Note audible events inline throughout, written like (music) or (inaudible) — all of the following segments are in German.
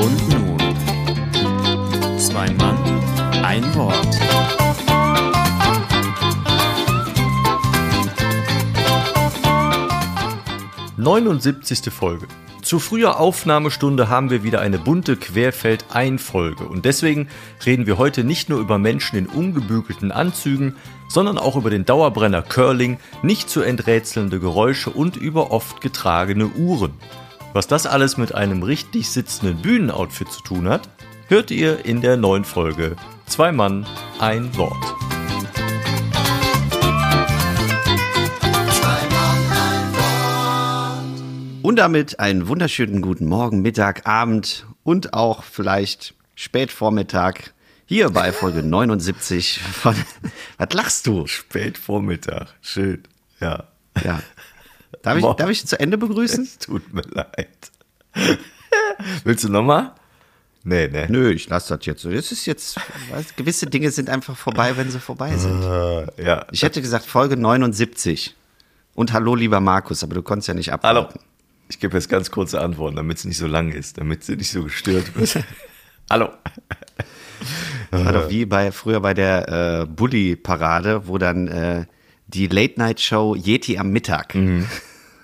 Und nun, zwei Mann, ein Wort. Neunundsiebzigste Folge. Zu früher Aufnahmestunde haben wir wieder eine bunte Querfeld-Ein-Folge und deswegen reden wir heute nicht nur über Menschen in ungebügelten Anzügen, sondern auch über den Dauerbrenner Curling, nicht zu enträtselnde Geräusche und über oft getragene Uhren. Was das alles mit einem richtig sitzenden Bühnenoutfit zu tun hat, hört ihr in der neuen Folge Zwei Mann, ein Wort. Und damit einen wunderschönen guten Morgen, Mittag, Abend und auch vielleicht Spätvormittag hier bei Folge (laughs) 79 von Was lachst du? Spätvormittag, schön, ja. Ja. Darf ich, darf ich zu Ende begrüßen? Es tut mir leid. (laughs) Willst du nochmal? Nee, nee. Nö, ich lasse das jetzt so. Das ist jetzt, weißt, gewisse Dinge sind einfach vorbei, wenn sie vorbei sind. Äh, ja. Ich hätte gesagt Folge 79. Und hallo, lieber Markus, aber du konntest ja nicht Hallo. Ich gebe jetzt ganz kurze Antworten, damit es nicht so lang ist, damit sie nicht so gestört wird. (laughs) Hallo. War doch wie bei früher bei der äh, Bully-Parade, wo dann äh, die Late-Night-Show Yeti am Mittag.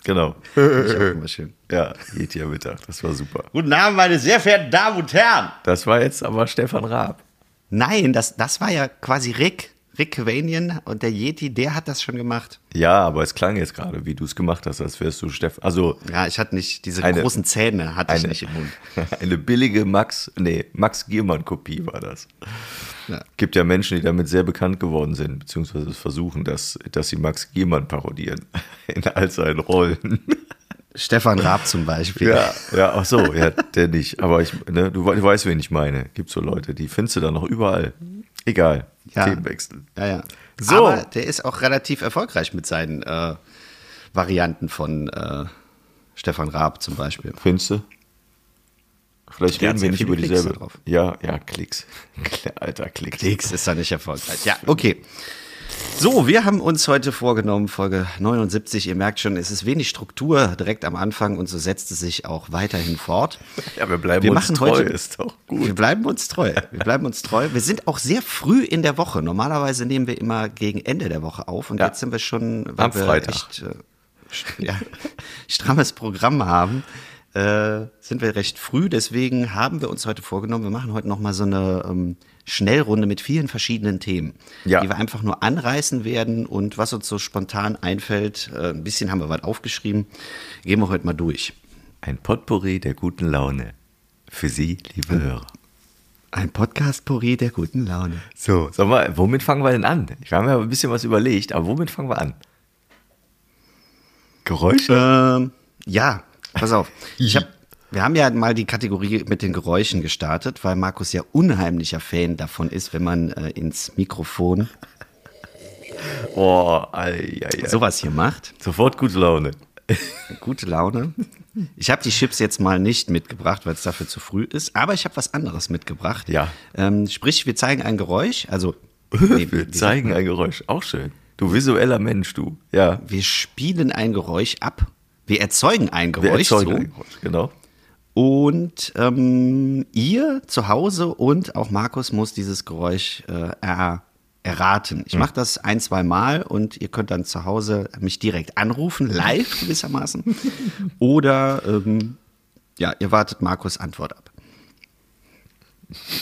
Genau. (laughs) Ist auch immer schön. Ja, Yeti am Mittag, das war super. Guten Abend, meine sehr verehrten Damen und Herren. Das war jetzt aber Stefan Raab. Nein, das, das war ja quasi Rick. Rick Cavanian und der Yeti, der hat das schon gemacht. Ja, aber es klang jetzt gerade, wie du es gemacht hast, als wärst du Stefan. Also Ja, ich hatte nicht, diese Eine- großen Zähne hatte ich eine, nicht im Mund. (laughs) eine billige Max, nee, Max Giermann-Kopie war das. Ja. Gibt ja Menschen, die damit sehr bekannt geworden sind, beziehungsweise versuchen, dass, dass sie Max Giermann parodieren (laughs) in all seinen Rollen. Stefan Raab zum Beispiel. Ja, ja, ach so, ja, der nicht. Aber ich, ne, du, du weißt, wen ich meine. Gibt so Leute, die findest du dann noch überall. Egal. Ja. Themenwechsel. Ja, ja. So. Aber der ist auch relativ erfolgreich mit seinen äh, Varianten von äh, Stefan Raab zum Beispiel. Findest du? Vielleicht Der reden wir nicht über dieselbe. drauf. Ja, ja, Klicks. (laughs) Alter, Klicks. Klicks ist da nicht erfolgreich. Ja, (laughs) okay. So, wir haben uns heute vorgenommen, Folge 79. Ihr merkt schon, es ist wenig Struktur direkt am Anfang und so setzt es sich auch weiterhin fort. Ja, wir bleiben Wir uns treu, heute- ist doch Wir gut. bleiben uns treu. Wir bleiben uns treu. Wir sind auch sehr früh in der Woche. Normalerweise nehmen wir immer gegen Ende der Woche auf und Ja. jetzt sind wir schon, weil Am wir Freitag. echt äh, (laughs) ja, strammes Programm haben, äh, sind wir recht früh. Deswegen haben wir uns heute vorgenommen, wir machen heute noch mal so eine ähm, Schnellrunde mit vielen verschiedenen Themen, Ja. die wir einfach nur anreißen werden und was uns so spontan einfällt. Äh, ein bisschen haben wir was aufgeschrieben. Gehen wir heute mal durch. Ein Potpourri der guten Laune. Für Sie, liebe Hörer. Ein Podcast-Puri der guten Laune. So, sag mal, womit fangen wir denn an? Wir haben ja ein bisschen was überlegt, aber womit fangen wir an? Geräusche? Ähm, ja, pass auf. Ich hab, wir haben ja mal die Kategorie mit den Geräuschen gestartet, weil Markus ja unheimlicher Fan davon ist, wenn man äh, ins Mikrofon Oh, ei, ei, ei. sowas hier macht. Sofort gute Laune. Gute Laune. Ich habe die Chips jetzt mal nicht mitgebracht, weil es dafür zu früh ist, aber ich habe was anderes mitgebracht. Ja. Ähm, sprich, wir zeigen ein Geräusch, also (laughs) nee, Wir zeigen ein Geräusch. Auch schön. Du visueller Mensch, du. Ja. wir spielen ein Geräusch ab. Wir erzeugen ein Wir Geräusch. erzeugen so. ein Geräusch, genau. Und ähm, ihr zu Hause und auch Markus muss dieses Geräusch äh, er, erraten. Ich mache das ein, zwei Mal und ihr könnt dann zu Hause mich direkt anrufen, live (laughs) gewissermaßen. Oder ähm, ja, ihr wartet Markus Antwort ab.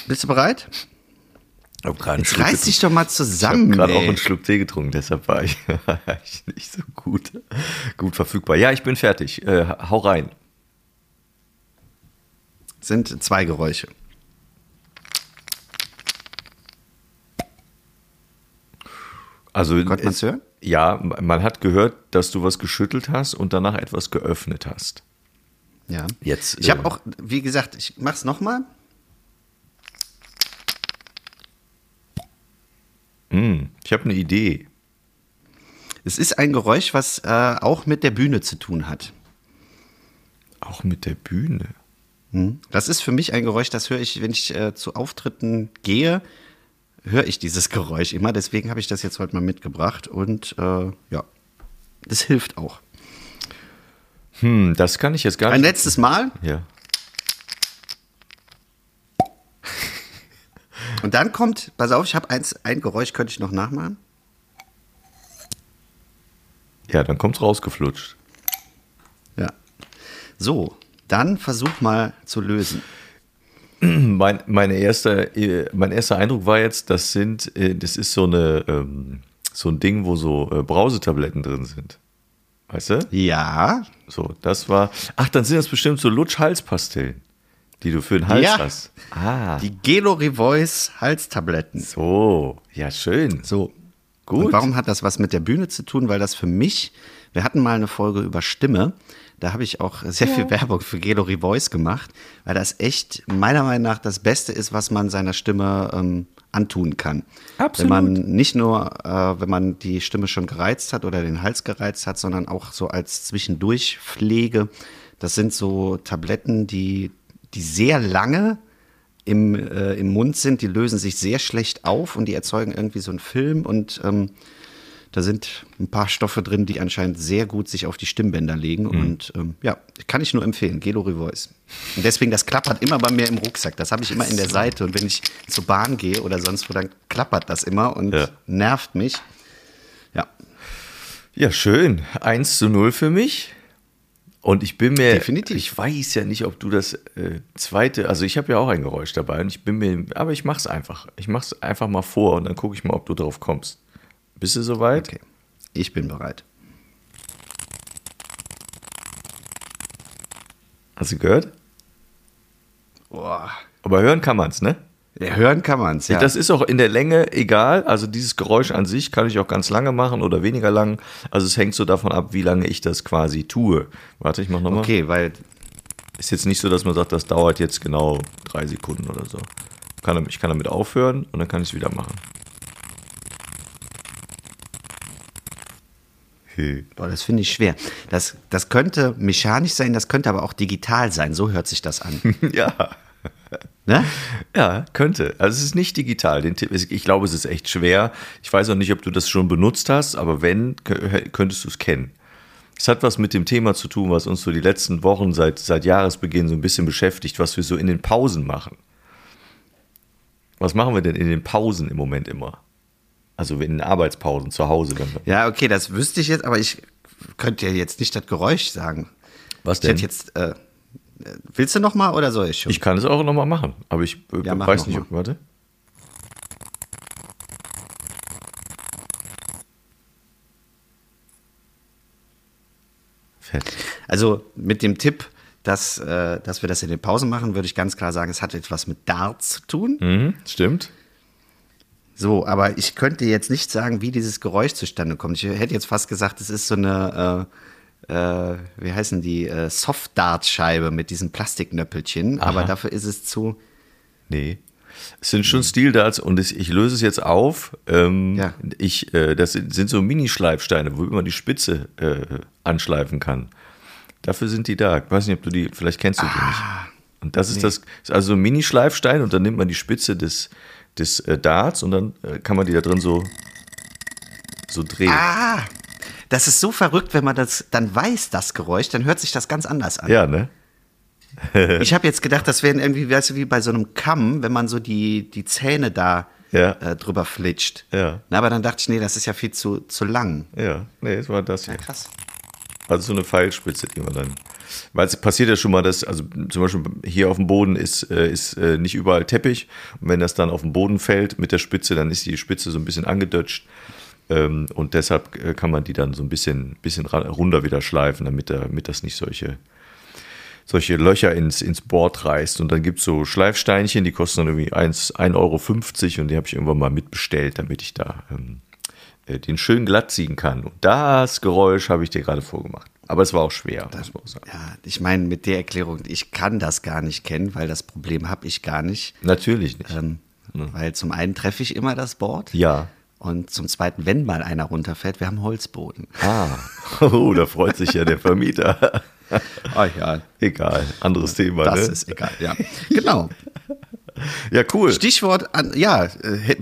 Bist du bereit? Ich Jetzt reiß dich doch mal Ich habe zusammen. gerade auch einen Schluck Tee getrunken, deshalb war ich, war (laughs) ich nicht so gut, gut verfügbar. Ja, ich bin fertig. Äh, hau rein. Sind zwei Geräusche. Also Konnte man's es- hören? Ja, man hat gehört, dass du was geschüttelt hast und danach etwas geöffnet hast. Ja. Jetzt, Ich habe äh, auch, wie gesagt, ich mach's nochmal. Hm, ich habe eine Idee. Es ist ein Geräusch, was äh, auch mit der Bühne zu tun hat. Auch mit der Bühne. Das ist für mich ein Geräusch, das höre ich, wenn ich äh, zu Auftritten gehe, höre ich dieses (laughs) Geräusch immer. Deswegen habe ich das jetzt heute mal mitgebracht und äh, ja, das hilft auch. Hm, das kann ich jetzt gar Ein nicht. letztes Mal Ja. (laughs) und dann kommt, pass auf, ich habe eins, ein Geräusch, könnte ich noch nachmachen. Ja, dann kommt's rausgeflutscht. Ja. So, dann versuch mal zu lösen. (clears throat) Mein, meine erste, äh, mein erster Eindruck war jetzt, das sind, äh, das ist so eine, ähm, so ein Ding, wo so äh, Brausetabletten drin sind. Weißt du? Ja, So, das war. Ach, dann sind das bestimmt so Lutsch-Halspastillen, die du für den Hals Ja. hast. Ah. die Gelo Revoice Halstabletten. So, ja, schön. So. Gut. Und warum hat das was mit der Bühne zu tun? Weil das für mich, wir hatten mal eine Folge über Stimme, da habe ich auch sehr viel Werbung für Gelo Revoice gemacht, weil das echt meiner Meinung nach das Beste ist, was man seiner Stimme ähm, antun kann. Absolut. Wenn man nicht nur, äh, wenn man die Stimme schon gereizt hat oder den Hals gereizt hat, sondern auch so als Zwischendurchpflege. Das sind so Tabletten, die, die sehr lange im, äh, im Mund sind, die lösen sich sehr schlecht auf und die erzeugen irgendwie so einen Film und ähm, da sind ein paar Stoffe drin, die anscheinend sehr gut sich auf die Stimmbänder legen und ähm, ja, kann ich nur empfehlen, Gelo Revoice. Und deswegen, das klappert immer bei mir im Rucksack, das habe ich immer in der Seite und wenn ich zur Bahn gehe oder sonst wo, dann klappert das immer und Ja. nervt mich. Ja, Ja, schön. 1 zu 0 für mich. Und ich bin mir, Definitiv. ich weiß ja nicht, ob du das äh, zweite, also ich habe ja auch ein Geräusch dabei und ich bin mir, aber ich mach's einfach. Ich mach's einfach mal vor und dann gucke ich mal, ob du drauf kommst. Bist du soweit? okay. Ich bin bereit. Hast du gehört? Boah. Aber hören kann man's, ne? Ja, hören kann man es, ja. Das ist auch in der Länge egal. Also dieses Geräusch an sich kann ich auch ganz lange machen oder weniger lang. Also es hängt so davon ab, wie lange ich das quasi tue. Warte, ich mach nochmal. okay, weil Ist jetzt nicht so, dass man sagt, das dauert jetzt genau drei Sekunden oder so. Ich kann damit aufhören und dann kann ich es wieder machen. Hey. Boah, das finde ich schwer. Das, das könnte mechanisch sein, das könnte aber auch digital sein. So hört sich das an. (laughs) Ja. Ne? Ja, könnte. Also es ist nicht digital. Den Tipp, ich glaube, es ist echt schwer. Ich weiß auch nicht, ob du das schon benutzt hast, aber wenn, kö- könntest du es kennen. Es hat was mit dem Thema zu tun, was uns so die letzten Wochen seit, seit Jahresbeginn so ein bisschen beschäftigt, was wir so in den Pausen machen. Was machen wir denn in den Pausen im Moment immer? Also in den Arbeitspausen zu Hause. Ja, okay, das wüsste ich jetzt, aber ich könnte ja jetzt nicht das Geräusch sagen. was Ich denn? hätte jetzt, äh, willst du noch mal oder soll ich schon? Ich kann es auch nochmal machen, aber ich äh, Ja, weiß nicht, ob, warte. Fett. Also mit dem Tipp, dass, äh, dass wir das in den Pausen machen, würde ich ganz klar sagen, es hat etwas mit Darts zu tun. Mhm, stimmt. So, aber ich könnte jetzt nicht sagen, wie dieses Geräusch zustande kommt. Ich hätte jetzt fast gesagt, es ist so eine, äh, äh, wie heißen die, äh, Soft-Dart-Scheibe mit diesen Plastiknöppelchen. Aber dafür ist es zu, Nee. Es sind schon Stildarts und ich löse es jetzt auf. Ähm, Ja. ich, äh, das sind, so Mini-Schleifsteine, wo man die Spitze äh, anschleifen kann. Dafür sind die da. Ich weiß nicht, ob du die, vielleicht kennst du die nicht. Und das ist das, ist also ein Mini-Schleifstein und dann nimmt man die Spitze des, des äh, Darts und dann äh, kann man die da drin so, so drehen. ah, das ist so verrückt, wenn man das dann weiß, das Geräusch, dann hört sich das ganz anders an. Ja, ne? (laughs) Ich habe jetzt gedacht, das wären irgendwie, weißt du, wie bei so einem Kamm, wenn man so die, die Zähne da Ja. äh, drüber flitscht. Ja. Na, aber dann dachte ich, nee, das ist ja viel zu, zu lang. Ja, nee, es war das hier. Ja, krass. Also so eine Pfeilspitze, die man dann. Weil es passiert ja schon mal, dass, also zum Beispiel hier auf dem Boden ist, äh, ist äh, nicht überall Teppich. Und wenn das dann auf den Boden fällt mit der Spitze, dann ist die Spitze so ein bisschen angedutscht. Ähm, und deshalb äh, kann man die dann so ein bisschen, bisschen runter wieder schleifen, damit, da- damit das nicht solche, solche Löcher ins, ins Board reißt. Und dann gibt es so Schleifsteinchen, die kosten dann irgendwie 1 1,50 Euro und die habe ich irgendwann mal mitbestellt, damit ich da ähm, äh, den schön glatt ziehen kann. Und das Geräusch habe ich dir gerade vorgemacht. Aber es war auch schwer, muss man sagen. Ja, ich meine, mit der Erklärung, ich kann das gar nicht kennen, weil das Problem habe ich gar nicht. Natürlich nicht. Ähm, Weil zum einen treffe ich immer das Board. Ja. Und zum zweiten, wenn mal einer runterfällt, wir haben Holzboden. Ah, (laughs) oh, da freut sich ja der Vermieter. (laughs) Ah ja, Egal, anderes Thema. das ne? ist egal. Ja, genau. (laughs) ja, cool. Stichwort an, ja, äh,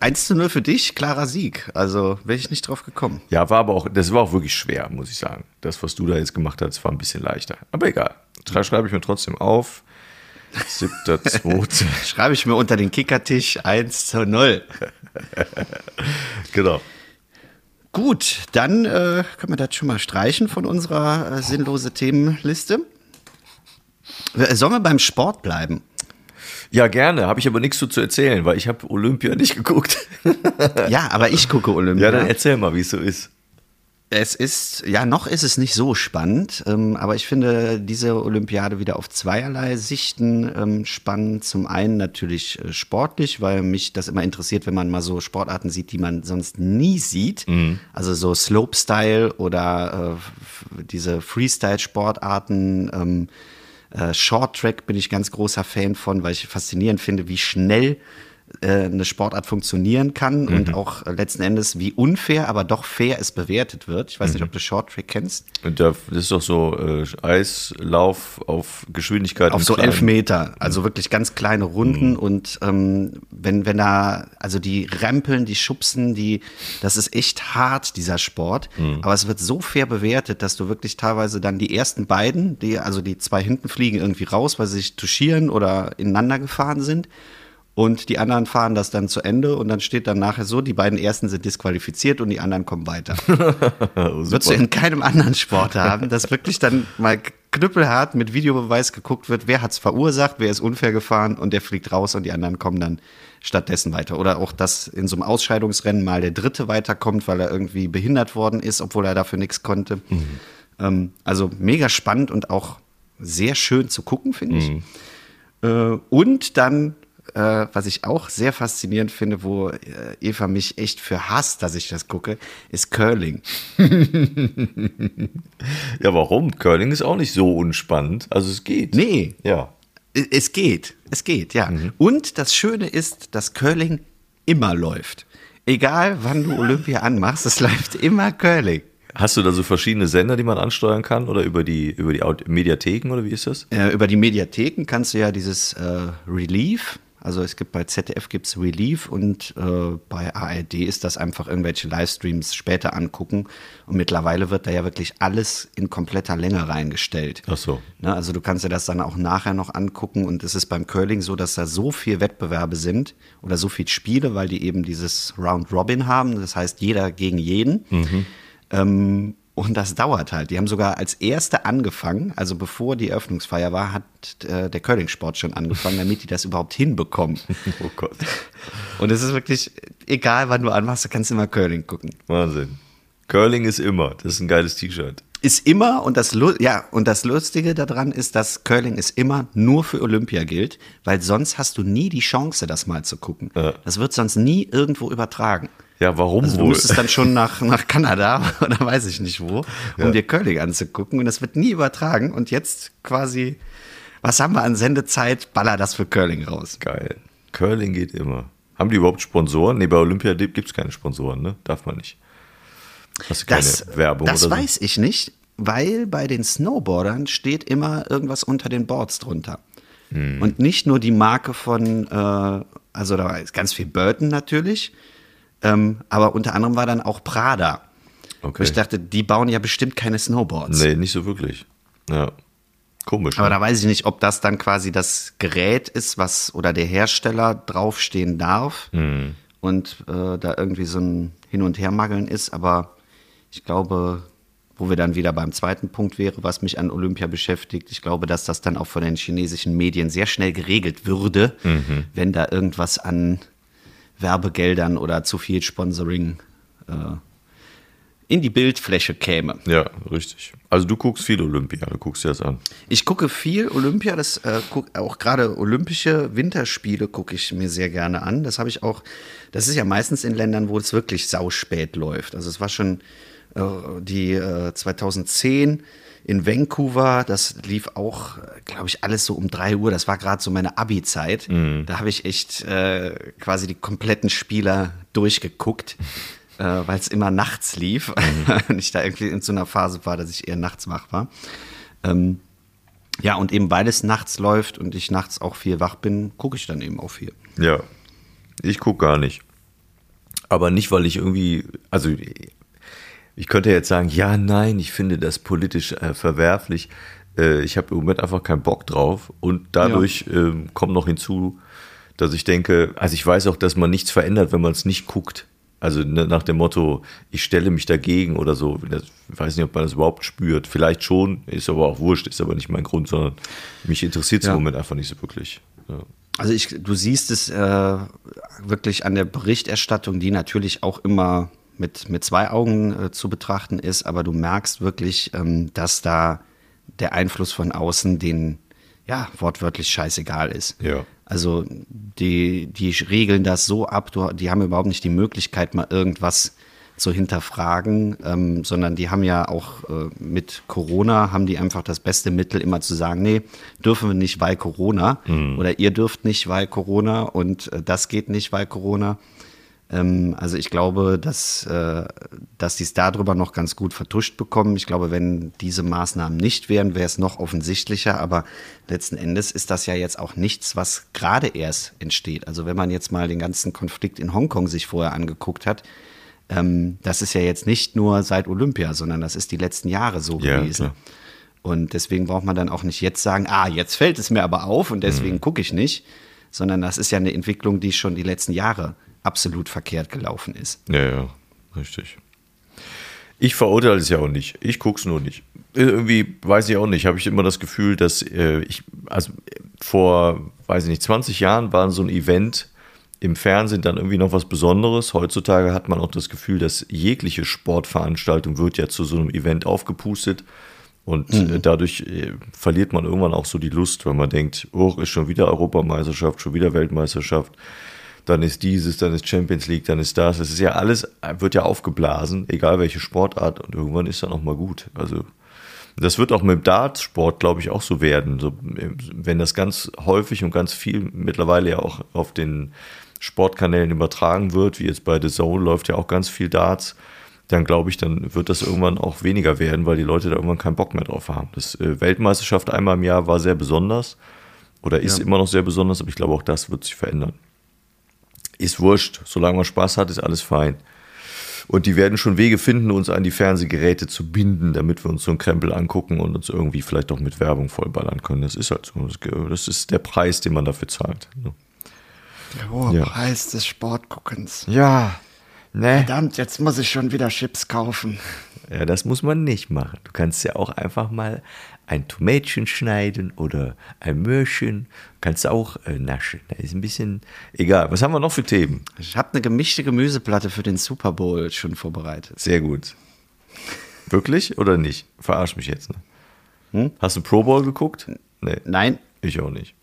1 zu 0 für dich, klarer Sieg. Also wäre ich nicht drauf gekommen. Ja, war aber auch, das war auch wirklich schwer, muss ich sagen. Das, was du da jetzt gemacht hast, war ein bisschen leichter. Aber egal. Schreibe schreib ich mir trotzdem auf. Siebter, zweiter. (laughs) Schreibe ich mir unter den Kickertisch 1 zu 0. (laughs) genau. Gut, dann äh, können wir das schon mal streichen von unserer äh, sinnlose Themenliste. Äh, Sollen wir beim Sport bleiben? Ja, gerne. Habe ich aber nichts so zu erzählen, weil ich habe Olympia (laughs) nicht geguckt. Ja, aber ich gucke Olympia. Ja, dann erzähl mal, wie es so ist. Es ist, ja, noch ist es nicht so spannend, ähm, aber ich finde diese Olympiade wieder auf zweierlei Sichten ähm, spannend. Zum einen natürlich äh, sportlich, weil mich das immer interessiert, wenn man mal so Sportarten sieht, die man sonst nie sieht. Also so Slopestyle oder äh, diese Freestyle-Sportarten. Ähm, äh, Short Track bin ich ganz großer Fan von, weil ich faszinierend finde, wie schnell äh, eine Sportart funktionieren kann und auch äh, letzten Endes wie unfair, aber doch fair es bewertet wird. Ich weiß nicht, ob du Short Track kennst. Das ist doch so äh, Eislauf auf Geschwindigkeit. Auf so elf Meter, also wirklich ganz kleine Runden und ähm, wenn, wenn da, also die Rempeln, die Schubsen, die, das ist echt hart, dieser Sport, aber es wird so fair bewertet, dass du wirklich teilweise dann die ersten beiden, die, also die zwei hinten fliegen irgendwie raus, weil sie sich touchieren oder ineinander gefahren sind und die anderen fahren das dann zu Ende und dann steht dann nachher so, die beiden ersten sind disqualifiziert und die anderen kommen weiter. (laughs) Oh, Würdest du in keinem anderen Sport haben, dass wirklich dann mal knüppelhart mit Videobeweis geguckt wird, wer hat's verursacht, wer ist unfair gefahren und der fliegt raus und die anderen kommen dann stattdessen weiter. Oder auch, dass in so einem Ausscheidungsrennen mal der Dritte weiterkommt, weil er irgendwie behindert worden ist, obwohl er dafür nichts konnte. Ähm, also mega spannend und auch sehr schön zu gucken, finde ich. Äh, und dann, äh, was ich auch sehr faszinierend finde, wo äh, Eva mich echt für hasst, dass ich das gucke, ist Curling. Ja, warum? Curling ist auch nicht so unspannend. Also es geht. Nee, Ja. es geht. Es geht, ja. Und das Schöne ist, dass Curling immer läuft. Egal, wann du Olympia anmachst, es läuft immer Curling. Hast du da so verschiedene Sender, die man ansteuern kann? Oder über die, über die Mediatheken oder wie ist das? Äh, über die Mediatheken kannst du ja dieses äh, Relief, also es gibt bei ZDF gibt's Relief und äh, bei ARD ist das einfach irgendwelche Livestreams später angucken. Und mittlerweile wird da ja wirklich alles in kompletter Länge reingestellt. Ach so. Ne, also du kannst dir das dann auch nachher noch angucken und es ist beim Curling so, dass da so viel Wettbewerbe sind oder so viel Spiele, weil die eben dieses Round Robin haben. Das heißt, jeder gegen jeden. Ähm, und das dauert halt. Die haben sogar als Erste angefangen, also bevor die Eröffnungsfeier war, hat äh, der Curling-Sport schon angefangen, damit die das überhaupt hinbekommen. (laughs) Oh Gott. Und es ist wirklich, egal wann du anmachst, du kannst immer Curling gucken. Wahnsinn. Curling ist immer. Das ist ein geiles T-Shirt. Ist immer, und das, ja, und das Lustige daran ist, dass Curling ist immer nur für Olympia gilt, weil sonst hast du nie die Chance, das mal zu gucken. Ja. Das wird sonst nie irgendwo übertragen. Ja, warum Also du wohl? müsstest dann schon nach, nach Kanada (laughs) oder weiß ich nicht wo, um Ja. dir Curling anzugucken. Und das wird nie übertragen. Und jetzt quasi, was haben wir an Sendezeit? Baller das für Curling raus. Geil. Curling geht immer. Haben die überhaupt Sponsoren? Nee, bei Olympia gibt es keine Sponsoren, ne? Darf man nicht. Hast du keine Das, Werbung das oder so? weiß ich nicht, weil bei den Snowboardern steht immer irgendwas unter den Boards drunter. Hm. Und nicht nur die Marke von, äh, also da ist ganz viel Burton natürlich, ähm, aber unter anderem war dann auch Prada. Okay. Ich dachte, die bauen ja bestimmt keine Snowboards. Nee, nicht so wirklich. Ja. Komisch. Aber ne? da weiß ich nicht, ob das dann quasi das Gerät ist, was oder der Hersteller draufstehen darf Mhm. und äh, da irgendwie so ein Hin- und Hermageln ist. Aber ich glaube, wo wir dann wieder beim zweiten Punkt wäre, was mich an Olympia beschäftigt, ich glaube, dass das dann auch von den chinesischen Medien sehr schnell geregelt würde, Mhm. wenn da irgendwas an Werbegeldern oder zu viel Sponsoring äh, in die Bildfläche käme. Ja, richtig. Also du guckst viel Olympia, du guckst dir das an. Ich gucke viel Olympia, das äh, guck, auch gerade olympische Winterspiele gucke ich mir sehr gerne an. Das habe ich auch, das ist ja meistens in Ländern, wo es wirklich sauspät läuft. Also es war schon die äh, 2010 in Vancouver, das lief auch, glaube ich, alles so um 3 Uhr. Das war gerade so meine Abi-Zeit. Da habe ich echt äh, quasi die kompletten Spieler durchgeguckt. (laughs) äh, weil es immer nachts lief (laughs) und ich da irgendwie in so einer Phase war, dass ich eher nachts wach war. Ähm, ja, und eben weil es nachts läuft und ich nachts auch viel wach bin, gucke ich dann eben auch viel. Ja. Ich gucke gar nicht. Aber nicht, weil ich irgendwie, also ich könnte jetzt sagen, ja, nein, ich finde das politisch äh, verwerflich. Äh, ich habe im Moment einfach keinen Bock drauf. Und dadurch ja. äh, kommt noch hinzu, dass ich denke, also ich weiß auch, dass man nichts verändert, wenn man es nicht guckt. Also ne, nach dem Motto, ich stelle mich dagegen oder so. Ich weiß nicht, ob man das überhaupt spürt. Vielleicht schon, ist aber auch wurscht, ist aber nicht mein Grund, sondern mich interessiert es ja. im Moment einfach nicht so wirklich. Ja. Also ich, du siehst es äh, wirklich an der Berichterstattung, die natürlich auch immer mit, mit zwei Augen äh, zu betrachten ist, aber du merkst wirklich, ähm, dass da der Einfluss von außen den ja wortwörtlich scheißegal ist. Ja. Also die, die regeln das so ab, du, die haben überhaupt nicht die Möglichkeit, mal irgendwas zu hinterfragen, ähm, sondern die haben ja auch äh, mit Corona, haben die einfach das beste Mittel, immer zu sagen, nee, dürfen wir nicht, weil Corona. Mhm. Oder ihr dürft nicht, weil Corona und äh, das geht nicht, weil Corona. Ähm, also ich glaube, dass, äh, dass die es darüber noch ganz gut vertuscht bekommen. Ich glaube, wenn diese Maßnahmen nicht wären, wäre es noch offensichtlicher. Aber letzten Endes ist das ja jetzt auch nichts, was gerade erst entsteht. Also wenn man jetzt mal den ganzen Konflikt in Hongkong sich vorher angeguckt hat, ähm, das ist ja jetzt nicht nur seit Olympia, sondern das ist die letzten Jahre so ja, gewesen. Klar. Und deswegen braucht man dann auch nicht jetzt sagen, ah, jetzt fällt es mir aber auf und deswegen mhm. gucke ich nicht, sondern das ist ja eine Entwicklung, die schon die letzten Jahre absolut verkehrt gelaufen ist. Ja, ja, richtig. Ich verurteile es ja auch nicht. Ich gucke es nur nicht. Irgendwie weiß ich auch nicht. Habe ich immer das Gefühl, dass äh, ich, also vor, weiß ich nicht, 20 Jahren war so ein Event im Fernsehen dann irgendwie noch was Besonderes. Heutzutage hat man auch das Gefühl, dass jegliche Sportveranstaltung wird ja zu so einem Event aufgepustet. Und äh, mhm. dadurch äh, verliert man irgendwann auch so die Lust, wenn man denkt, oh, ist schon wieder Europameisterschaft, schon wieder Weltmeisterschaft dann ist dieses, dann ist Champions League, dann ist das. Es ist ja alles, wird ja aufgeblasen, egal welche Sportart und irgendwann ist dann auch mal gut. Also das wird auch mit dem Dartsport, glaube ich, auch so werden. So, wenn das ganz häufig und ganz viel mittlerweile ja auch auf den Sportkanälen übertragen wird, wie jetzt bei The Zone läuft ja auch ganz viel Darts, dann glaube ich, dann wird das irgendwann auch weniger werden, weil die Leute da irgendwann keinen Bock mehr drauf haben. Das äh, Weltmeisterschaft einmal im Jahr war sehr besonders oder ist ja. immer noch sehr besonders, aber ich glaube auch das wird sich verändern ist wurscht. Solange man Spaß hat, ist alles fein. Und die werden schon Wege finden, uns an die Fernsehgeräte zu binden, damit wir uns so einen Krempel angucken und uns irgendwie vielleicht auch mit Werbung vollballern können. Das ist halt so. Das ist der Preis, den man dafür zahlt. Der hohe ja. Preis des Sportguckens. Ja. Ne? Verdammt, jetzt muss ich schon wieder Chips kaufen. Ja, das muss man nicht machen. Du kannst ja auch einfach mal ein Tomätchen schneiden oder ein Möhrchen. Kannst du auch äh, naschen. Da ist ein bisschen egal. Was haben wir noch für Themen? Ich habe eine gemischte Gemüseplatte für den Super Bowl schon vorbereitet. Sehr gut. Wirklich oder nicht? Verarsch mich jetzt. Ne? Hm? Hast du Pro Bowl geguckt? Nee. Nein. Ich auch nicht.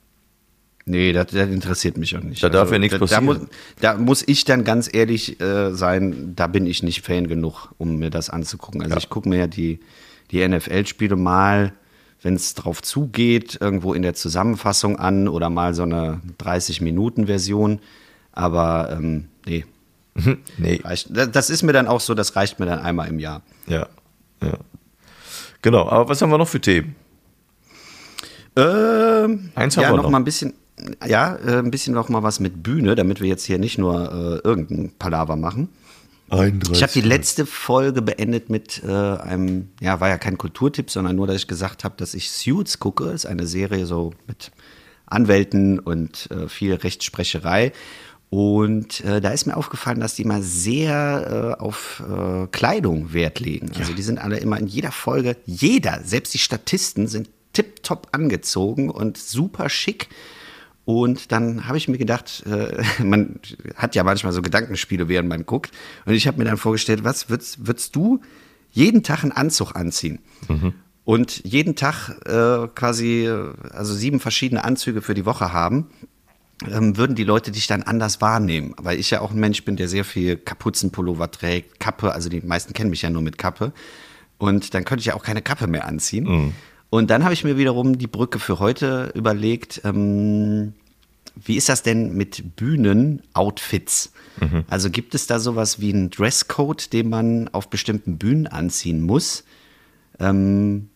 Nee, das, das, interessiert mich auch nicht. Da darf also, ja nichts da, passieren. Da muss, da muss, ich dann ganz ehrlich äh, sein, da bin ich nicht Fan genug, um mir das anzugucken. Also ja. ich gucke mir ja die, die NFL-Spiele mal wenn es drauf zugeht, irgendwo in der Zusammenfassung an oder mal so eine 30-Minuten-Version. Aber ähm, nee. nee. Reicht, das ist mir dann auch so, das reicht mir dann einmal im Jahr. Ja, ja. Genau, aber was haben wir noch für Themen? Ähm, Eins haben ja, wir noch. noch mal ein bisschen, ja, äh, ein bisschen noch mal was mit Bühne, damit wir jetzt hier nicht nur äh, irgendein Palaver machen. 31. Ich habe die letzte Folge beendet mit äh, einem, ja, war ja kein Kulturtipp, sondern nur, dass ich gesagt habe, dass ich Suits gucke. Ist eine Serie so mit Anwälten und äh, viel Rechtsprecherei. Und äh, da ist mir aufgefallen, dass die mal sehr äh, auf äh, Kleidung Wert legen. Also ja. die sind alle immer in jeder Folge, jeder, selbst die Statisten sind tipptopp angezogen und super schick. Und dann habe ich mir gedacht, äh, (laughs) man hat ja manchmal so Gedankenspiele, während man guckt. Und ich habe mir dann vorgestellt, was würdest, würdest du jeden Tag einen Anzug anziehen? Mhm. Und jeden Tag äh, quasi, also sieben verschiedene Anzüge für die Woche haben, ähm, würden die Leute dich dann anders wahrnehmen. Weil ich ja auch ein Mensch bin, der sehr viel Kapuzenpullover trägt, Kappe, also die meisten kennen mich ja nur mit Kappe. Und dann könnte ich ja auch keine Kappe mehr anziehen. Mhm. Und dann habe ich mir wiederum die Brücke für heute überlegt. Ähm, wie ist das denn mit Bühnen-Outfits? Mhm. Also gibt es da sowas wie einen Dresscode, den man auf bestimmten Bühnen anziehen muss? Ähm,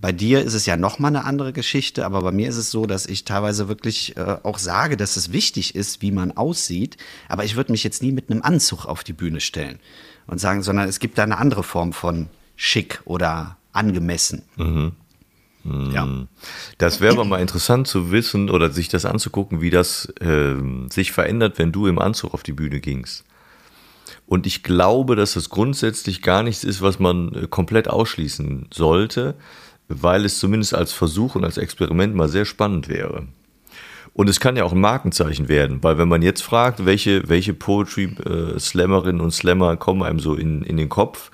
bei dir ist es ja nochmal eine andere Geschichte, aber bei mir ist es so, dass ich teilweise wirklich äh, auch sage, dass es wichtig ist, wie man aussieht. Aber ich würde mich jetzt nie mit einem Anzug auf die Bühne stellen und sagen, sondern es gibt da eine andere Form von schick oder angemessen. Mhm. Ja. Das wäre aber mal interessant zu wissen oder sich das anzugucken, wie das äh, sich verändert, wenn du im Anzug auf die Bühne gingst. Und ich glaube, dass das grundsätzlich gar nichts ist, was man äh, komplett ausschließen sollte, weil es zumindest als Versuch und als Experiment mal sehr spannend wäre. Und es kann ja auch ein Markenzeichen werden, weil wenn man jetzt fragt, welche, welche Poetry-Slammerinnen äh, und Slammer kommen einem so in, in den Kopf,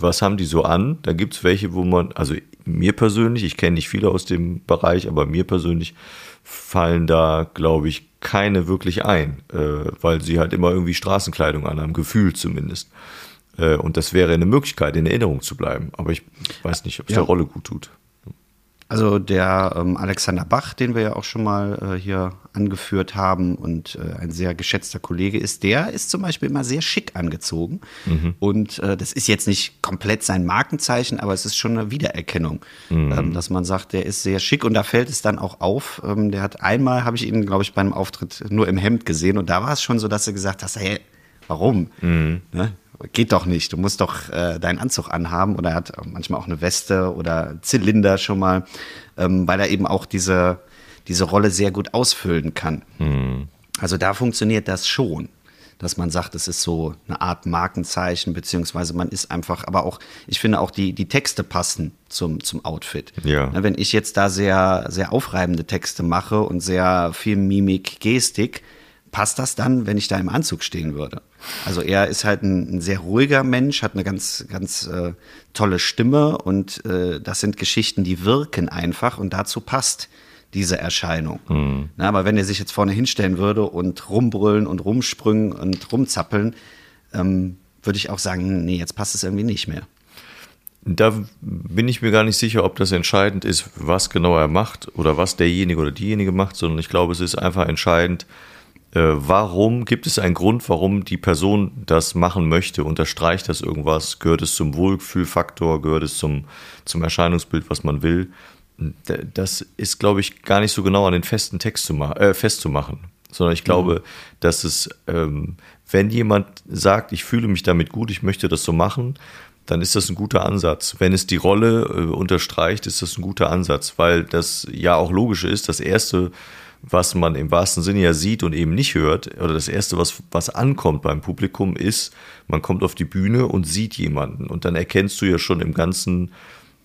was haben die so an? Da gibt es welche, wo man, also mir persönlich, ich kenne nicht viele aus dem Bereich, aber mir persönlich fallen da, glaube ich, keine wirklich ein, äh, weil sie halt immer irgendwie Straßenkleidung anhaben, Gefühl zumindest. Äh, und das wäre eine Möglichkeit, in Erinnerung zu bleiben. Aber ich weiß nicht, ob es ja. der Rolle gut tut. Also der ähm, Alexander Bach, den wir ja auch schon mal äh, hier angeführt haben und äh, ein sehr geschätzter Kollege ist, der ist zum Beispiel immer sehr schick angezogen. Mhm. Und äh, das ist jetzt nicht komplett sein Markenzeichen, aber es ist schon eine Wiedererkennung, mhm. ähm, dass man sagt, der ist sehr schick und da fällt es dann auch auf. Ähm, der hat einmal, habe ich ihn, glaube ich, bei einem Auftritt nur im Hemd gesehen und da war es schon so, dass er gesagt hat, hey, warum? Mhm. Ne? Geht doch nicht, du musst doch äh, deinen Anzug anhaben oder er hat manchmal auch eine Weste oder Zylinder schon mal, ähm, weil er eben auch diese, diese Rolle sehr gut ausfüllen kann. Mhm. Also da funktioniert das schon, dass man sagt, es ist so eine Art Markenzeichen, beziehungsweise man ist einfach, aber auch, ich finde auch die, die Texte passen zum, zum Outfit. Ja. Wenn ich jetzt da sehr, sehr aufreibende Texte mache und sehr viel Mimik, Gestik, passt das dann, wenn ich da im Anzug stehen würde? Also er ist halt ein, ein sehr ruhiger Mensch, hat eine ganz, ganz äh, tolle Stimme und äh, das sind Geschichten, die wirken einfach und dazu passt diese Erscheinung. Mhm. Na, aber wenn er sich jetzt vorne hinstellen würde und rumbrüllen und rumsprüngen und rumzappeln, ähm, würde ich auch sagen, nee, jetzt passt es irgendwie nicht mehr. Da bin ich mir gar nicht sicher, ob das entscheidend ist, was genau er macht oder was derjenige oder diejenige macht, sondern ich glaube, es ist einfach entscheidend, warum gibt es einen Grund, warum die Person das machen möchte? Unterstreicht das irgendwas? Gehört es zum Wohlfühlfaktor? Gehört es zum, zum Erscheinungsbild, was man will? Das ist, glaube ich, gar nicht so genau an den festen Text zu äh, festzumachen, sondern ich glaube, mhm. dass es, ähm, wenn jemand sagt, ich fühle mich damit gut, ich möchte das so machen, dann ist das ein guter Ansatz. Wenn es die Rolle äh, unterstreicht, ist das ein guter Ansatz, weil das ja auch logisch ist. Das erste, was man im wahrsten Sinne ja sieht und eben nicht hört, oder das Erste, was, was ankommt beim Publikum, ist, man kommt auf die Bühne und sieht jemanden. Und dann erkennst du ja schon im ganzen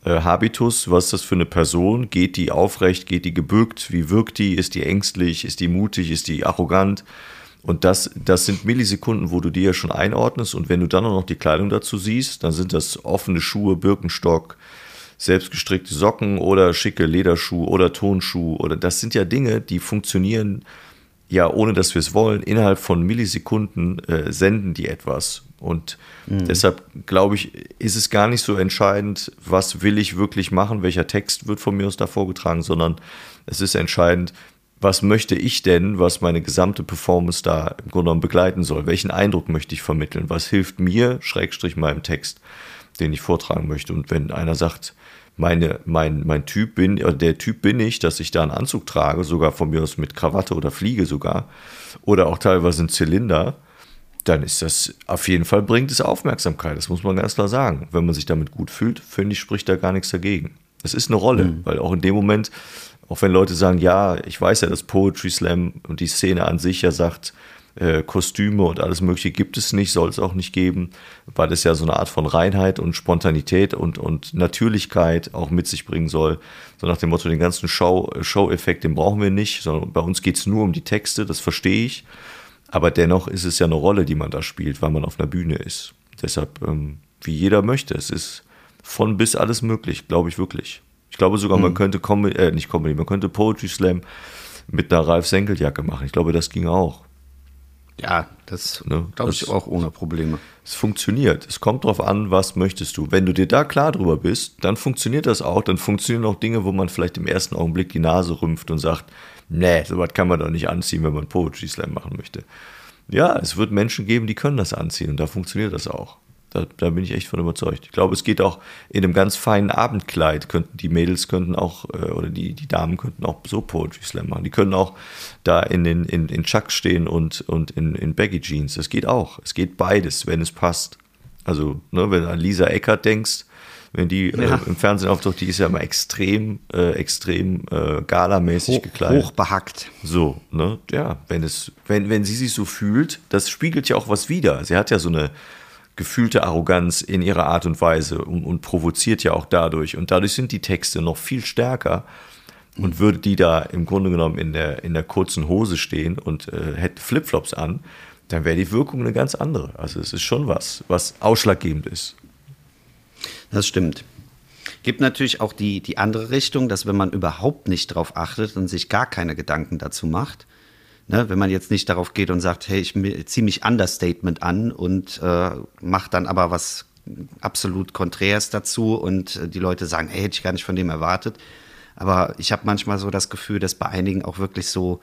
äh, Habitus, was ist das für eine Person? Geht die aufrecht, geht die gebückt? Wie wirkt die? Ist die ängstlich? Ist die mutig? Ist die arrogant? Und das, das sind Millisekunden, wo du die ja schon einordnest. Und wenn du dann auch noch die Kleidung dazu siehst, dann sind das offene Schuhe, Birkenstock, selbstgestrickte Socken oder schicke Lederschuhe oder Tonschuhe oder das sind ja Dinge, die funktionieren ja, ohne dass wir es wollen, innerhalb von Millisekunden äh, senden die etwas. Und mhm. deshalb glaube ich, ist es gar nicht so entscheidend, was will ich wirklich machen, welcher Text wird von mir aus da vorgetragen, sondern es ist entscheidend, was möchte ich denn, was meine gesamte Performance da im Grunde genommen begleiten soll? Welchen Eindruck möchte ich vermitteln? Was hilft mir, Schrägstrich meinem Text, den ich vortragen möchte? Und wenn einer sagt, meine, mein, mein Typ bin, äh, der Typ bin ich, dass ich da einen Anzug trage, sogar von mir aus mit Krawatte oder Fliege sogar, oder auch teilweise einen Zylinder, dann ist das auf jeden Fall bringt es Aufmerksamkeit. Das muss man ganz klar sagen. Wenn man sich damit gut fühlt, finde ich, spricht da gar nichts dagegen. Es ist eine Rolle, mhm. weil auch in dem Moment, auch wenn Leute sagen, ja, ich weiß ja, dass Poetry Slam und die Szene an sich ja sagt, äh, Kostüme und alles Mögliche gibt es nicht, soll es auch nicht geben, weil es ja so eine Art von Reinheit und Spontanität und, und Natürlichkeit auch mit sich bringen soll. So nach dem Motto, den ganzen Show, Show-Effekt, den brauchen wir nicht, sondern bei uns geht es nur um die Texte, das verstehe ich. Aber dennoch ist es ja eine Rolle, die man da spielt, weil man auf einer Bühne ist. Deshalb, ähm, wie jeder möchte, es ist von bis alles möglich, glaube ich wirklich. Ich glaube sogar, mhm. man könnte Comedy, äh, nicht Comedy, man könnte Poetry Slam mit einer Ralf Senkeljacke machen. Ich glaube, das ging auch. Ja, das ne? glaube ich auch ohne Probleme. Es funktioniert. Es kommt darauf an, was möchtest du. Wenn du dir da klar drüber bist, dann funktioniert das auch. Dann funktionieren auch Dinge, wo man vielleicht im ersten Augenblick die Nase rümpft und sagt, nee, sowas kann man doch nicht anziehen, wenn man Poetry Slam machen möchte. Ja, es wird Menschen geben, die können das anziehen und da funktioniert das auch. Da, da bin ich echt von überzeugt. Ich glaube, es geht auch in einem ganz feinen Abendkleid. Könnten die Mädels könnten auch äh, oder die, die Damen könnten auch so Poetry Slam machen. Die können auch da in den in, in Chucks stehen und und in, in Baggy Jeans. Das geht auch. Es geht beides, wenn es passt. Also ne, wenn du an Lisa Eckert denkst, wenn die ja. äh, im Fernsehen auftaucht, die ist ja immer extrem, äh, extrem äh, galamäßig Hoch, gekleidet. Hochbehackt. So, ne? Ja, wenn es, wenn, wenn sie sich so fühlt, das spiegelt ja auch was wider. Sie hat ja so eine gefühlte Arroganz in ihrer Art und Weise und, und provoziert ja auch dadurch. Und dadurch sind die Texte noch viel stärker. Und würde die da im Grunde genommen in der, in der kurzen Hose stehen und äh, hätte Flipflops an, dann wäre die Wirkung eine ganz andere. Also es ist schon was, was ausschlaggebend ist. Das stimmt. Gibt natürlich auch die, die andere Richtung, dass wenn man überhaupt nicht darauf achtet und sich gar keine Gedanken dazu macht, ne, wenn man jetzt nicht darauf geht und sagt, hey, ich ziehe mich Understatement an und äh, mache dann aber was absolut Konträres dazu und äh, die Leute sagen, hey, hätte ich gar nicht von dem erwartet. Aber ich habe manchmal so das Gefühl, dass bei einigen auch wirklich so,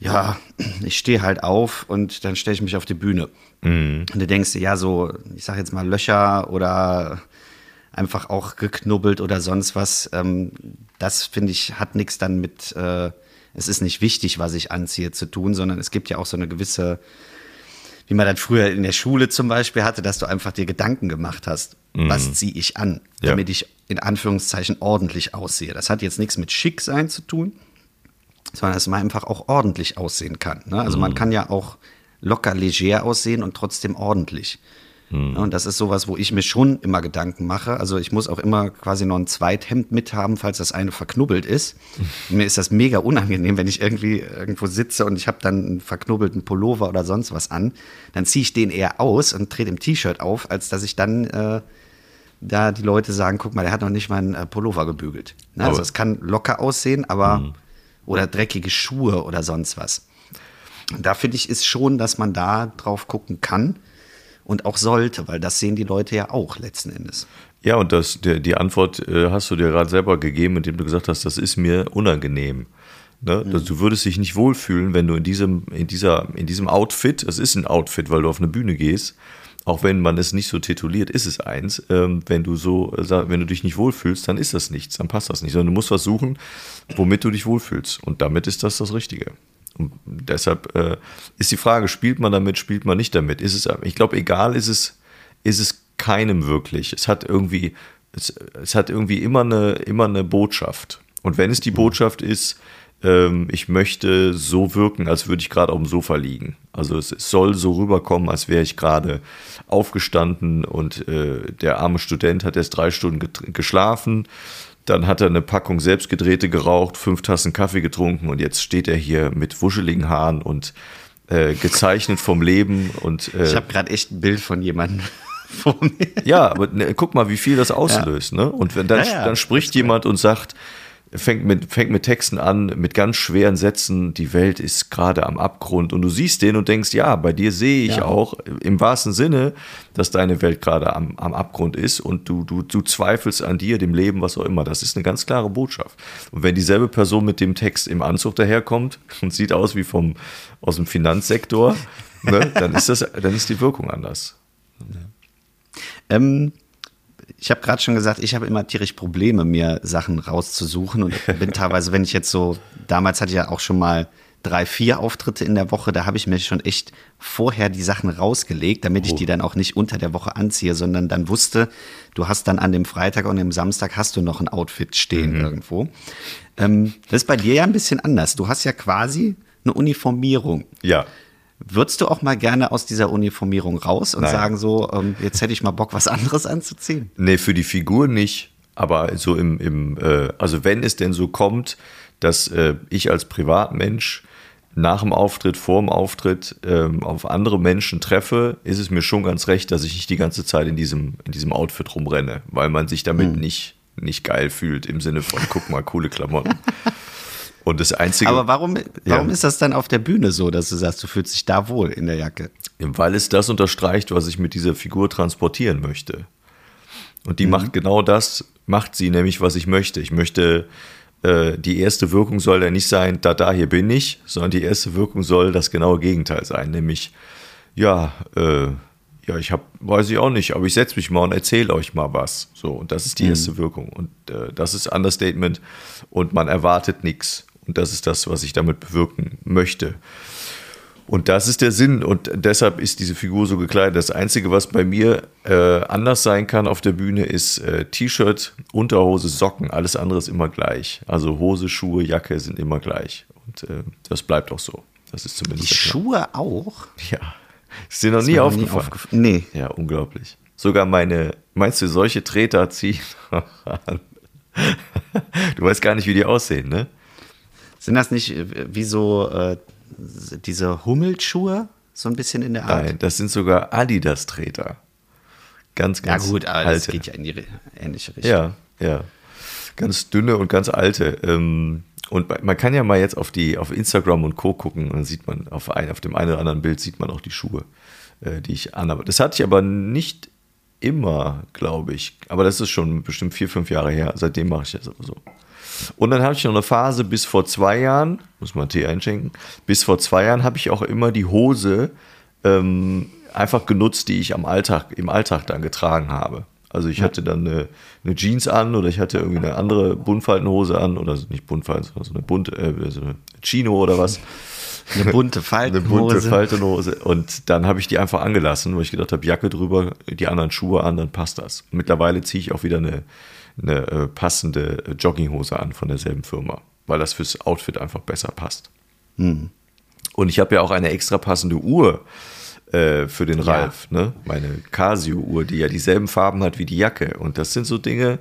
ja, ich stehe halt auf und dann stelle ich mich auf die Bühne. Mhm. Und du denkst, ja, so, ich sag jetzt mal Löcher oder einfach auch geknubbelt oder sonst was. Ähm, das finde ich hat nichts dann mit, äh, es ist nicht wichtig, was ich anziehe, zu tun, sondern es gibt ja auch so eine gewisse, wie man das früher in der Schule zum Beispiel hatte, dass du einfach dir Gedanken gemacht hast, mhm. was ziehe ich an, damit ja. ich in Anführungszeichen ordentlich aussehe. Das hat jetzt nichts mit schick sein zu tun, sondern dass man einfach auch ordentlich aussehen kann. Ne? Also mhm. man kann ja auch locker leger aussehen und trotzdem ordentlich. Mhm. Und das ist sowas, wo ich mir schon immer Gedanken mache. Also ich muss auch immer quasi noch ein Zweithemd mithaben, falls das eine verknubbelt ist. Und (laughs) mir ist das mega unangenehm, wenn ich irgendwie irgendwo sitze und ich habe dann einen verknubbelten Pullover oder sonst was an. Dann ziehe ich den eher aus und drehe im T-Shirt auf, als dass ich dann äh, da die Leute sagen, guck mal, der hat noch nicht mal einen äh, Pullover gebügelt. Ne? Also es kann locker aussehen, aber mhm. oder dreckige Schuhe oder sonst was. Da finde ich, ist schon, dass man da drauf gucken kann und auch sollte, weil das sehen die Leute ja auch letzten Endes. Ja, und das, der, die Antwort äh, hast du dir gerade selber gegeben, indem du gesagt hast, das ist mir unangenehm. Ne? Mhm. Du würdest dich nicht wohlfühlen, wenn du in diesem, in dieser, in diesem Outfit, es ist ein Outfit, weil du auf eine Bühne gehst, auch wenn man es nicht so tituliert, ist es eins. Ähm, wenn du so, äh, wenn du dich nicht wohlfühlst, dann ist das nichts, dann passt das nicht, sondern du musst was suchen, womit du dich wohlfühlst. Und damit ist das das Richtige. Und deshalb äh, ist die Frage, spielt man damit, spielt man nicht damit? Ist es, ich glaube, egal ist es, ist es keinem wirklich. Es hat irgendwie, es, es hat irgendwie immer eine, immer eine Botschaft. Und wenn es die Botschaft ist, ähm, ich möchte so wirken, als würde ich gerade auf dem Sofa liegen. Also es, es soll so rüberkommen, als wäre ich gerade aufgestanden und äh, der arme Student hat erst drei Stunden geschlafen dann hat er eine Packung selbstgedrehte geraucht, fünf Tassen Kaffee getrunken und jetzt steht er hier mit wuscheligen Haaren und äh, gezeichnet vom Leben. Und, äh, ich habe gerade echt ein Bild von jemandem (laughs) vor mir. Ja, aber ne, guck mal, wie viel das auslöst. Ja. Ne? Und wenn dann, ja, ja, dann spricht jemand und sagt, fängt mit, fängt mit Texten an, mit ganz schweren Sätzen, die Welt ist gerade am Abgrund und du siehst den und denkst, ja, bei dir sehe ich ja. auch im wahrsten Sinne, dass deine Welt gerade am, am Abgrund ist und du, du, du zweifelst an dir, dem Leben, was auch immer. Das ist eine ganz klare Botschaft. Und wenn dieselbe Person mit dem Text im Anzug daherkommt (laughs) und sieht aus wie vom, aus dem Finanzsektor, ne, dann ist das, dann ist die Wirkung anders. Ähm, ich habe gerade schon gesagt, ich habe immer tierisch Probleme, mir Sachen rauszusuchen und bin (laughs) teilweise, wenn ich jetzt so, damals hatte ich ja auch schon mal drei, vier Auftritte in der Woche, da habe ich mir schon echt vorher die Sachen rausgelegt, damit ich oh. die dann auch nicht unter der Woche anziehe, sondern dann wusste, du hast dann an dem Freitag und dem Samstag hast du noch ein Outfit stehen mhm. irgendwo. Ähm, das ist bei dir ja ein bisschen anders. Du hast ja quasi eine Uniformierung. Ja. Würdest du auch mal gerne aus dieser Uniformierung raus und Nein. sagen so, ähm, jetzt hätte ich mal Bock, was anderes anzuziehen? Nee, für die Figur nicht. Aber so im, im äh, also wenn es denn so kommt, dass äh, ich als Privatmensch nach dem Auftritt, vor dem Auftritt ähm, auf andere Menschen treffe, ist es mir schon ganz recht, dass ich nicht die ganze Zeit in diesem, in diesem Outfit rumrenne, weil man sich damit hm. nicht, nicht geil fühlt im Sinne von, guck mal, coole Klamotten. (laughs) Und das Einzige. Aber warum, warum ja. ist das dann auf der Bühne so, dass du sagst, du fühlst dich da wohl in der Jacke? Weil es das unterstreicht, was ich mit dieser Figur transportieren möchte. Und die mhm. macht genau das, macht sie nämlich, was ich möchte. Ich möchte, äh, die erste Wirkung soll ja nicht sein, da, da, hier bin ich, sondern die erste Wirkung soll das genaue Gegenteil sein, nämlich, ja, äh, ja, ich habe, weiß ich auch nicht, aber ich setze mich mal und erzähle euch mal was. So, und das ist die erste Wirkung. Und äh, das ist Understatement und man erwartet nichts. Und das ist das, was ich damit bewirken möchte. Und das ist der Sinn und deshalb ist diese Figur so gekleidet. Das Einzige, was bei mir äh, anders sein kann auf der Bühne, ist äh, T-Shirt, Unterhose, Socken. Alles andere ist immer gleich. Also Hose, Schuhe, Jacke sind immer gleich. Und äh, das bleibt auch so. Das ist zumindest. Die Schuhe auch? Ja. Ist dir noch nie aufgefallen? Nie aufgef nee. Ja, unglaublich. Sogar meine, meinst du, solche Treter ziehen (laughs) an? Du weißt gar nicht, wie die aussehen, ne? Sind das nicht äh, wie so äh, diese Hummelschuhe? So ein bisschen in der Art? Nein, das sind sogar Adidas-Treter. Ganz, ganz Ja gut, aber alte. das geht ja in die ähnliche Richtung. Ja, ja. Ganz dünne und ganz alte. Ähm, und man kann ja mal jetzt auf die auf Instagram und Co. gucken und dann sieht man auf, ein, auf dem einen oder anderen Bild sieht man auch die Schuhe, äh, die ich anhabe. Das hatte ich aber nicht immer, glaube ich. Aber das ist schon bestimmt vier, fünf Jahre her. Seitdem mache ich das aber so. Und dann habe ich noch eine Phase bis vor zwei Jahren, muss man Tee einschenken, bis vor zwei Jahren habe ich auch immer die Hose ähm, einfach genutzt, die ich am Alltag, im Alltag dann getragen habe. Also ich hatte dann eine, eine, Jeans an oder ich hatte irgendwie eine andere Buntfaltenhose an oder nicht Buntfalten, sondern so eine bunte, äh, so eine Chino oder was. (laughs) (laughs) Eine bunte Faltenhose. Eine bunte Faltenhose. Und dann habe ich die einfach angelassen, weil ich gedacht habe, Jacke drüber, die anderen Schuhe an, dann passt das. Mittlerweile ziehe ich auch wieder eine, eine äh, passende Jogginghose an von derselben Firma, weil das fürs Outfit einfach besser passt. Mhm. Und ich habe ja auch eine extra passende Uhr äh, für den Ja. Ralf, ne? Meine Casio-Uhr, die ja dieselben Farben hat wie die Jacke. Und das sind so Dinge,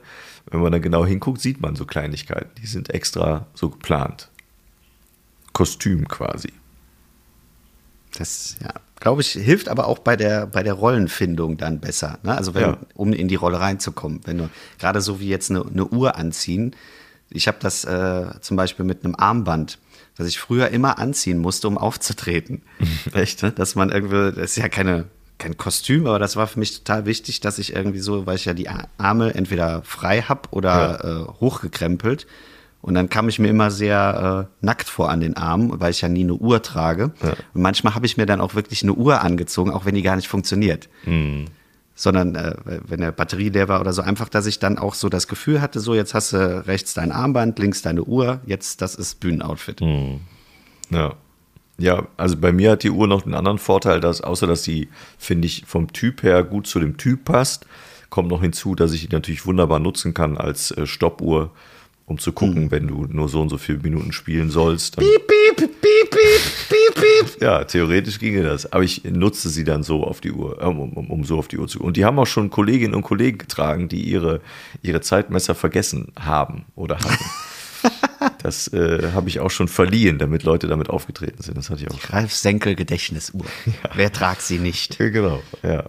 wenn man da genau hinguckt, sieht man so Kleinigkeiten. Die sind extra so geplant. Kostüm quasi. Das, ja, glaube ich, hilft aber auch bei der, bei der Rollenfindung dann besser. Ne? Also wenn, Ja. um in die Rolle reinzukommen. Wenn du gerade so wie jetzt eine, eine Uhr anziehen. Ich habe das äh, zum Beispiel mit einem Armband, das ich früher immer anziehen musste, um aufzutreten. (laughs) Echt? Ne? Dass man irgendwie, das ist ja keine, kein Kostüm, aber das war für mich total wichtig, dass ich irgendwie so, weil ich ja die Arme entweder frei hab oder äh, hochgekrempelt. Und dann kam ich mir immer sehr äh, nackt vor an den Armen, weil ich ja nie eine Uhr trage. Und manchmal habe ich mir dann auch wirklich eine Uhr angezogen, auch wenn die gar nicht funktioniert. Sondern äh, wenn der Batterie leer war oder so, einfach, dass ich dann auch so das Gefühl hatte, so jetzt hast du rechts dein Armband, links deine Uhr, jetzt das ist Bühnenoutfit. Ja. Ja, also bei mir hat die Uhr noch einen anderen Vorteil, dass, außer dass sie, finde ich, vom Typ her gut zu dem Typ passt, kommt noch hinzu, dass ich die natürlich wunderbar nutzen kann als äh, Stoppuhr, um zu gucken, wenn du nur so und so viele Minuten spielen sollst. Dann, Piep, piep, piep, piep, piep, piep. (laughs) ja, theoretisch ginge das. Aber ich nutze sie dann so auf die Uhr, äh, um, um, um so auf die Uhr zu. Und die haben auch schon Kolleginnen und Kollegen getragen, die ihre, ihre Zeitmesser vergessen haben oder hatten. (laughs) Das äh, habe ich auch schon verliehen, damit Leute damit aufgetreten sind. Das hatte ich auch. Ralf Senkel Gedächtnisuhr. (laughs) Wer tragt sie nicht? Ja, genau, ja.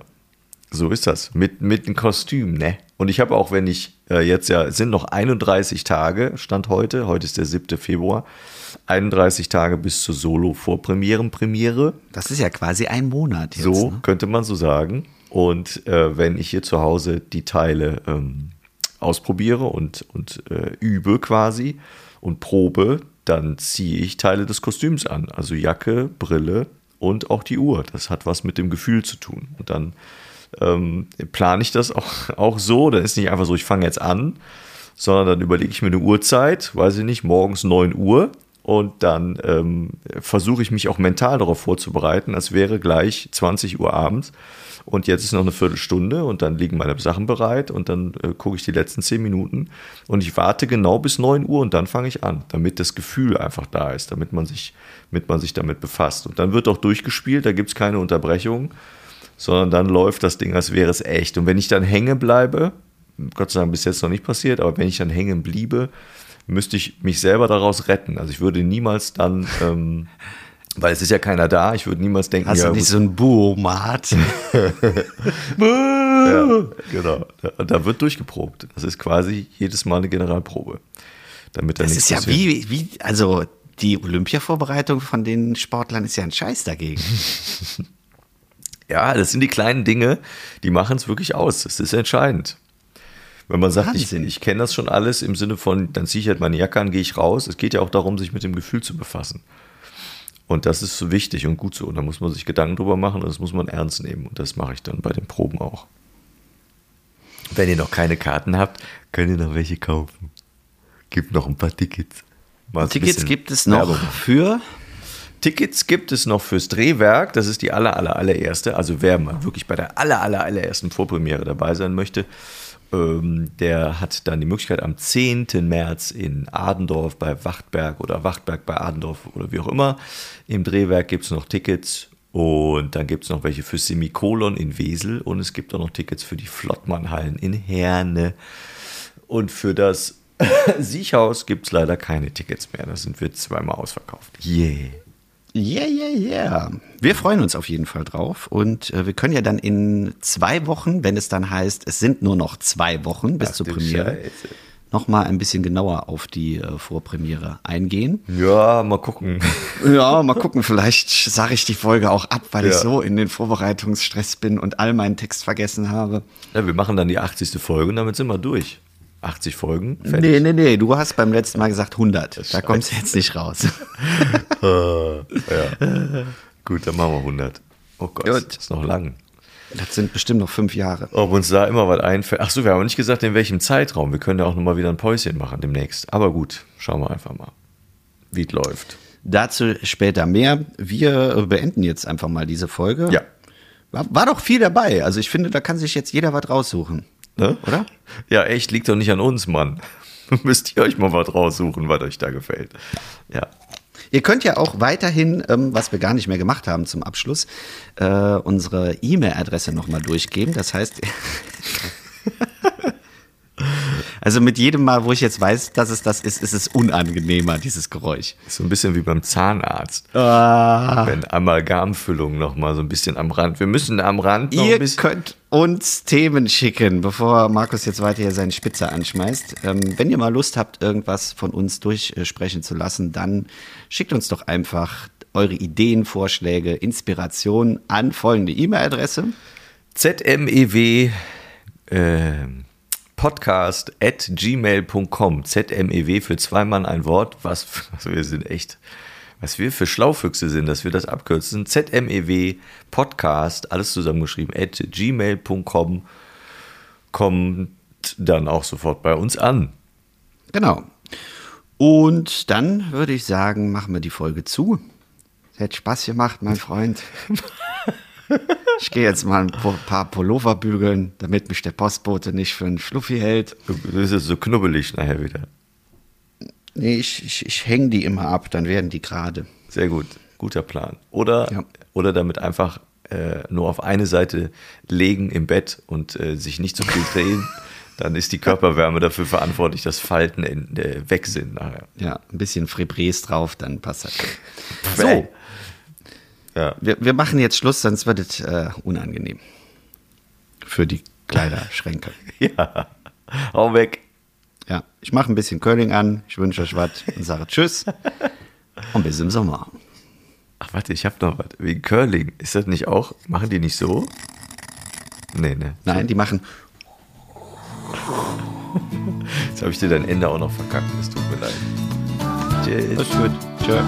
So ist das. Mit, mit einem Kostüm, ne? Und ich habe auch, wenn ich äh, jetzt ja, es sind noch 31 Tage, Stand heute, heute ist der 7. Februar, 31 Tage bis zur Solo-Vorpremieren-Premiere. Das ist ja quasi ein Monat jetzt. So ne? könnte man so sagen. Und äh, wenn ich hier zu Hause die Teile ähm, ausprobiere und, und äh, übe quasi und probe, dann ziehe ich Teile des Kostüms an. Also Jacke, Brille und auch die Uhr. Das hat was mit dem Gefühl zu tun. Und dann ähm, plane ich das auch, auch so. Dann ist nicht einfach so, ich fange jetzt an, sondern dann überlege ich mir eine Uhrzeit, weiß ich nicht, morgens 9 Uhr. Und dann ähm, versuche ich mich auch mental darauf vorzubereiten, als wäre gleich 20 Uhr abends. Und jetzt ist noch eine Viertelstunde und dann liegen meine Sachen bereit und dann äh, gucke ich die letzten 10 Minuten und ich warte genau bis 9 Uhr und dann fange ich an, damit das Gefühl einfach da ist, damit man sich, damit man sich damit befasst. Und dann wird auch durchgespielt, da gibt es keine Unterbrechung, sondern dann läuft das Ding, als wäre es echt. Und wenn ich dann hängen bleibe, Gott sei Dank bis jetzt noch nicht passiert, aber wenn ich dann hängen bliebe, müsste ich mich selber daraus retten. Also ich würde niemals dann, ähm, (laughs) weil es ist ja keiner da, ich würde niemals denken, Hast ja, du nicht so ein Buomat? (laughs) ja, genau. Da, da wird durchgeprobt. Das ist quasi jedes Mal eine Generalprobe. Damit da Das ist ja passiert. wie, wie, also die Olympia-Vorbereitung von den Sportlern ist ja ein Scheiß dagegen. (laughs) Ja, das sind die kleinen Dinge, die machen es wirklich aus. Das ist entscheidend. Wenn man sagt, ich, Wahnsinn. ich kenne das schon alles im Sinne von, dann ziehe ich halt meine Jacke an, gehe ich raus. Es geht ja auch darum, sich mit dem Gefühl zu befassen. Und das ist so wichtig und gut so. Und da muss man sich Gedanken drüber machen und das muss man ernst nehmen. Und das mache ich dann bei den Proben auch. Wenn ihr noch keine Karten habt, könnt ihr noch welche kaufen. Gibt noch ein paar Tickets. Mal Tickets gibt es noch Werbung. für. Tickets gibt es noch fürs Drehwerk. Das ist die aller, aller, allererste. Also wer mal wirklich bei der aller, aller, allerersten Vorpremiere dabei sein möchte, ähm, der hat dann die Möglichkeit am 10. März in Adendorf bei Wachtberg oder Wachtberg bei Adendorf oder wie auch immer. Im Drehwerk gibt es noch Tickets. Und dann gibt es noch welche für Semikolon in Wesel und es gibt auch noch Tickets für die Flottmannhallen in Herne. Und für das (laughs) Siechhaus gibt es leider keine Tickets mehr. Da sind wir zweimal ausverkauft. Yeah. Yeah, yeah, yeah. Wir freuen uns auf jeden Fall drauf. Und äh, wir können ja dann in zwei Wochen, wenn es dann heißt, es sind nur noch zwei Wochen bis Ach zur Premiere, Scheiße. nochmal ein bisschen genauer auf die äh, Vorpremiere eingehen. Ja, mal gucken. (laughs) Ja, mal gucken, vielleicht sage ich die Folge auch ab, weil ich Ja. so in den Vorbereitungsstress bin und all meinen Text vergessen habe. Ja, wir machen dann die 80. Folge und damit sind wir durch. 80 Folgen. Nee, Fertig. nee, nee, du hast beim letzten Mal gesagt 100. Da kommst du jetzt nicht raus. (laughs) (laughs) Ja. Gut, dann machen wir 100. Oh Gott, Gut. das ist noch lang. Das sind bestimmt noch fünf Jahre. Ob uns da immer was einfällt. Achso, wir haben nicht gesagt, in welchem Zeitraum. Wir können ja auch nochmal wieder ein Päuschen machen demnächst. Aber gut, schauen wir einfach mal, wie es läuft. Dazu später mehr. Wir äh, beenden jetzt einfach mal diese Folge. Ja. War, war doch viel dabei. Also ich finde, da kann sich jetzt jeder was raussuchen. Ne? Oder? Ja, echt, liegt doch nicht an uns, Mann. (laughs) Müsst ihr euch mal was raussuchen, was euch da gefällt. Ja. Ihr könnt ja auch weiterhin, ähm, was wir gar nicht mehr gemacht haben zum Abschluss, äh, unsere E-Mail-Adresse nochmal durchgeben. Das heißt, (laughs) also mit jedem Mal, wo ich jetzt weiß, dass es das ist, ist es unangenehmer, dieses Geräusch. So ein bisschen wie beim Zahnarzt. Ah. Wenn Amalgamfüllung nochmal so ein bisschen am Rand. Wir müssen am Rand noch Ihr ein bisschen. könnt uns Themen schicken, bevor Markus jetzt weiter hier seine Spitze anschmeißt. Ähm, wenn ihr mal Lust habt, irgendwas von uns durchsprechen zu lassen, dann schickt uns doch einfach eure Ideen, Vorschläge, Inspirationen an folgende E-Mail-Adresse. ZMEW äh, podcast at gmail.com. ZMEW für zwei Mann ein Wort. Was, was wir sind echt, was wir für Schlaufüchse sind, dass wir das abkürzen. ZMEW podcast, alles zusammengeschrieben, at gmail.com kommt dann auch sofort bei uns an. Genau. Und dann würde ich sagen, machen wir die Folge zu. Es hat Spaß gemacht, mein Freund. (laughs) Ich gehe jetzt mal ein paar Pullover bügeln, damit mich der Postbote nicht für einen Schluffi hält. Du bist jetzt so knubbelig nachher wieder. Nee, ich, ich, ich hänge die immer ab, dann werden die gerade. Sehr gut, guter Plan. Oder, Ja. oder damit einfach äh, nur auf eine Seite legen im Bett und äh, sich nicht zu viel drehen. (laughs) Dann ist die Körperwärme dafür verantwortlich, dass Falten in, äh, weg sind nachher. Ja, ein bisschen Febrés drauf, dann passt das. Bäh. So, Ja. wir, wir machen jetzt Schluss, sonst wird es äh, unangenehm. Für die Kleiderschränke. (laughs) ja. Hau weg. Ja, ich mache ein bisschen Curling an, ich wünsche euch was und sage Tschüss (laughs) und bis im Sommer. Ach, warte, ich hab noch was. Wegen Curling. Ist das nicht auch? Machen die nicht so? Nee, ne. Nein, die machen. (laughs) Jetzt habe ich dir dein Ende auch noch verkackt. Es tut mir leid. Tschüss. Gut. Tschö.